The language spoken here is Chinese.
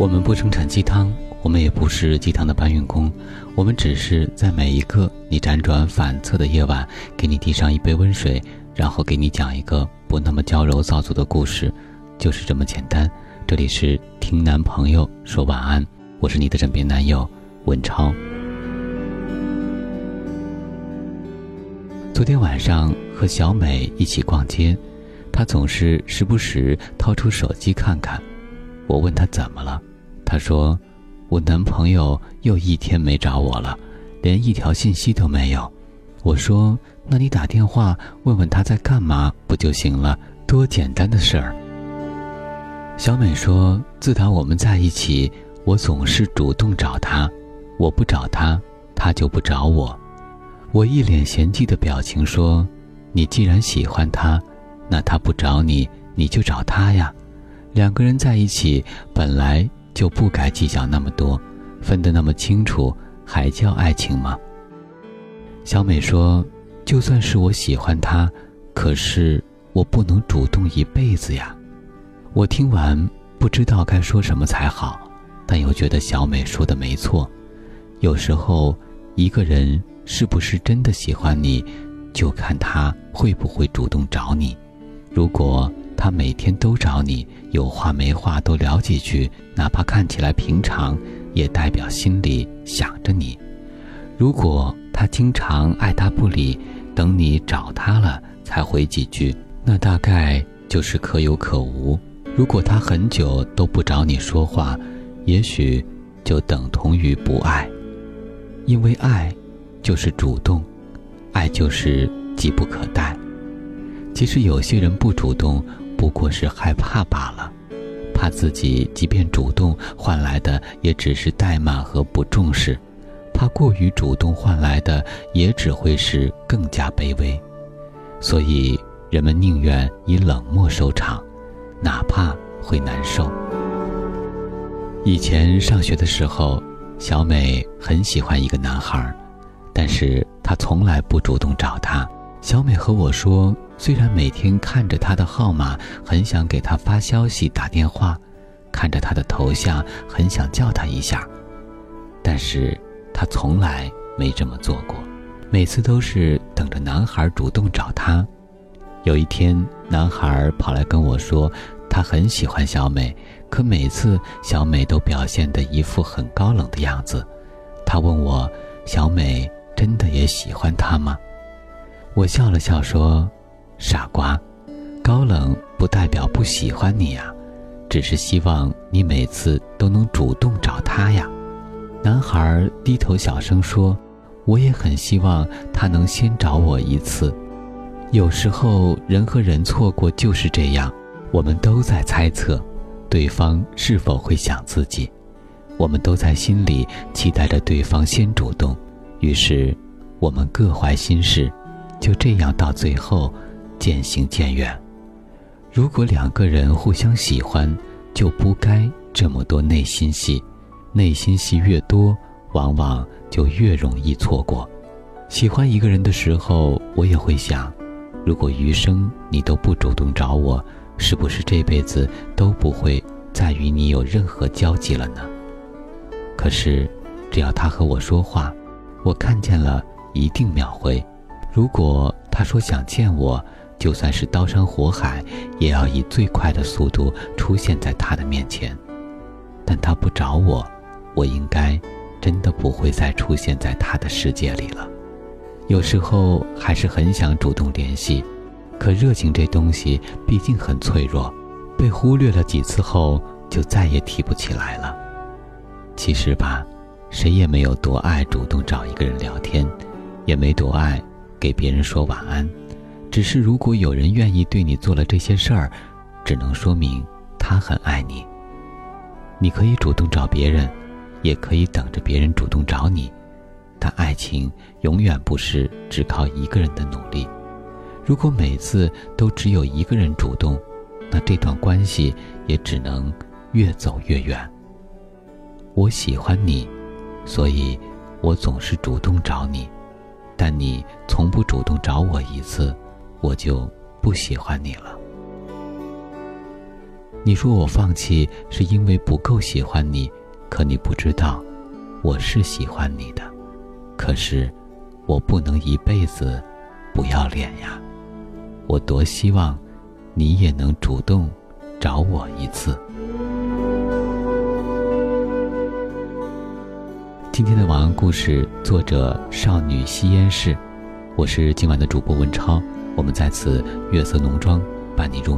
我们不生产鸡汤，我们也不是鸡汤的搬运工，我们只是在每一个你辗转反侧的夜晚，给你递上一杯温水，然后给你讲一个不那么娇柔造作的故事，就是这么简单。这里是听男朋友说晚安，我是你的枕边男友文超。昨天晚上和小美一起逛街，她总是时不时掏出手机看看，我问她怎么了。他说：“我男朋友又一天没找我了，连一条信息都没有。”我说：“那你打电话问问他在干嘛不就行了？多简单的事儿。”小美说：“自打我们在一起，我总是主动找他，我不找他，他就不找我。”我一脸嫌弃的表情说：“你既然喜欢他，那他不找你，你就找他呀。两个人在一起本来……”就不该计较那么多，分得那么清楚，还叫爱情吗？小美说：“就算是我喜欢他，可是我不能主动一辈子呀。”我听完不知道该说什么才好，但又觉得小美说的没错。有时候，一个人是不是真的喜欢你，就看他会不会主动找你。如果……他每天都找你，有话没话都聊几句，哪怕看起来平常，也代表心里想着你。如果他经常爱答不理，等你找他了才回几句，那大概就是可有可无。如果他很久都不找你说话，也许就等同于不爱。因为爱，就是主动，爱就是急不可待。其实有些人不主动。不过是害怕罢了，怕自己即便主动换来的也只是怠慢和不重视，怕过于主动换来的也只会是更加卑微，所以人们宁愿以冷漠收场，哪怕会难受。以前上学的时候，小美很喜欢一个男孩，但是他从来不主动找她。小美和我说。虽然每天看着他的号码，很想给他发消息、打电话，看着他的头像，很想叫他一下，但是他从来没这么做过。每次都是等着男孩主动找他。有一天，男孩跑来跟我说，他很喜欢小美，可每次小美都表现得一副很高冷的样子。他问我，小美真的也喜欢他吗？我笑了笑说。傻瓜，高冷不代表不喜欢你呀，只是希望你每次都能主动找他呀。男孩低头小声说：“我也很希望他能先找我一次。”有时候人和人错过就是这样，我们都在猜测，对方是否会想自己，我们都在心里期待着对方先主动，于是我们各怀心事，就这样到最后。渐行渐远。如果两个人互相喜欢，就不该这么多内心戏。内心戏越多，往往就越容易错过。喜欢一个人的时候，我也会想：如果余生你都不主动找我，是不是这辈子都不会再与你有任何交集了呢？可是，只要他和我说话，我看见了一定秒回。如果他说想见我，就算是刀山火海，也要以最快的速度出现在他的面前。但他不找我，我应该真的不会再出现在他的世界里了。有时候还是很想主动联系，可热情这东西毕竟很脆弱，被忽略了几次后，就再也提不起来了。其实吧，谁也没有多爱主动找一个人聊天，也没多爱给别人说晚安。只是，如果有人愿意对你做了这些事儿，只能说明他很爱你。你可以主动找别人，也可以等着别人主动找你，但爱情永远不是只靠一个人的努力。如果每次都只有一个人主动，那这段关系也只能越走越远。我喜欢你，所以我总是主动找你，但你从不主动找我一次。我就不喜欢你了。你说我放弃是因为不够喜欢你，可你不知道，我是喜欢你的。可是，我不能一辈子不要脸呀！我多希望，你也能主动找我一次。今天的晚安故事，作者少女吸烟室，我是今晚的主播文超。我们在此月色浓妆伴你入，